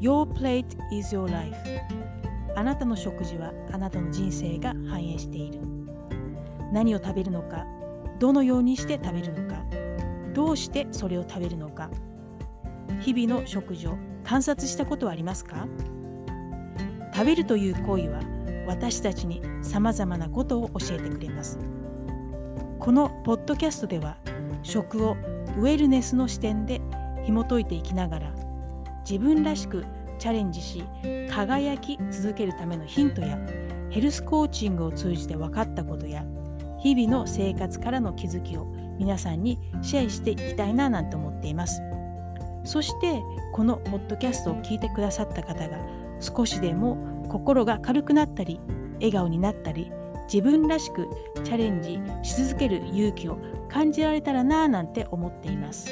Your plate is your life. あなたの食事はあなたの人生が反映している。何を食べるのかどのようにして食べるのかどうしてそれを食べるのか。日々の食事を観察したことはありますか？食べるという行為は私たちにさまざまなことを教えてくれます。このポッドキャストでは食をウェルネスの視点で紐解いていきながら自分らしくチャレンジし輝き続けるためのヒントやヘルスコーチングを通じて分かったことや日々の生活からの気づきを皆さんにシェアしていきたいななんて思っています。そしてこのポッドキャストを聞いてくださった方が少しでも心が軽くなったり笑顔になったり自分らしくチャレンジし続ける勇気を感じられたらなぁなんて思っています。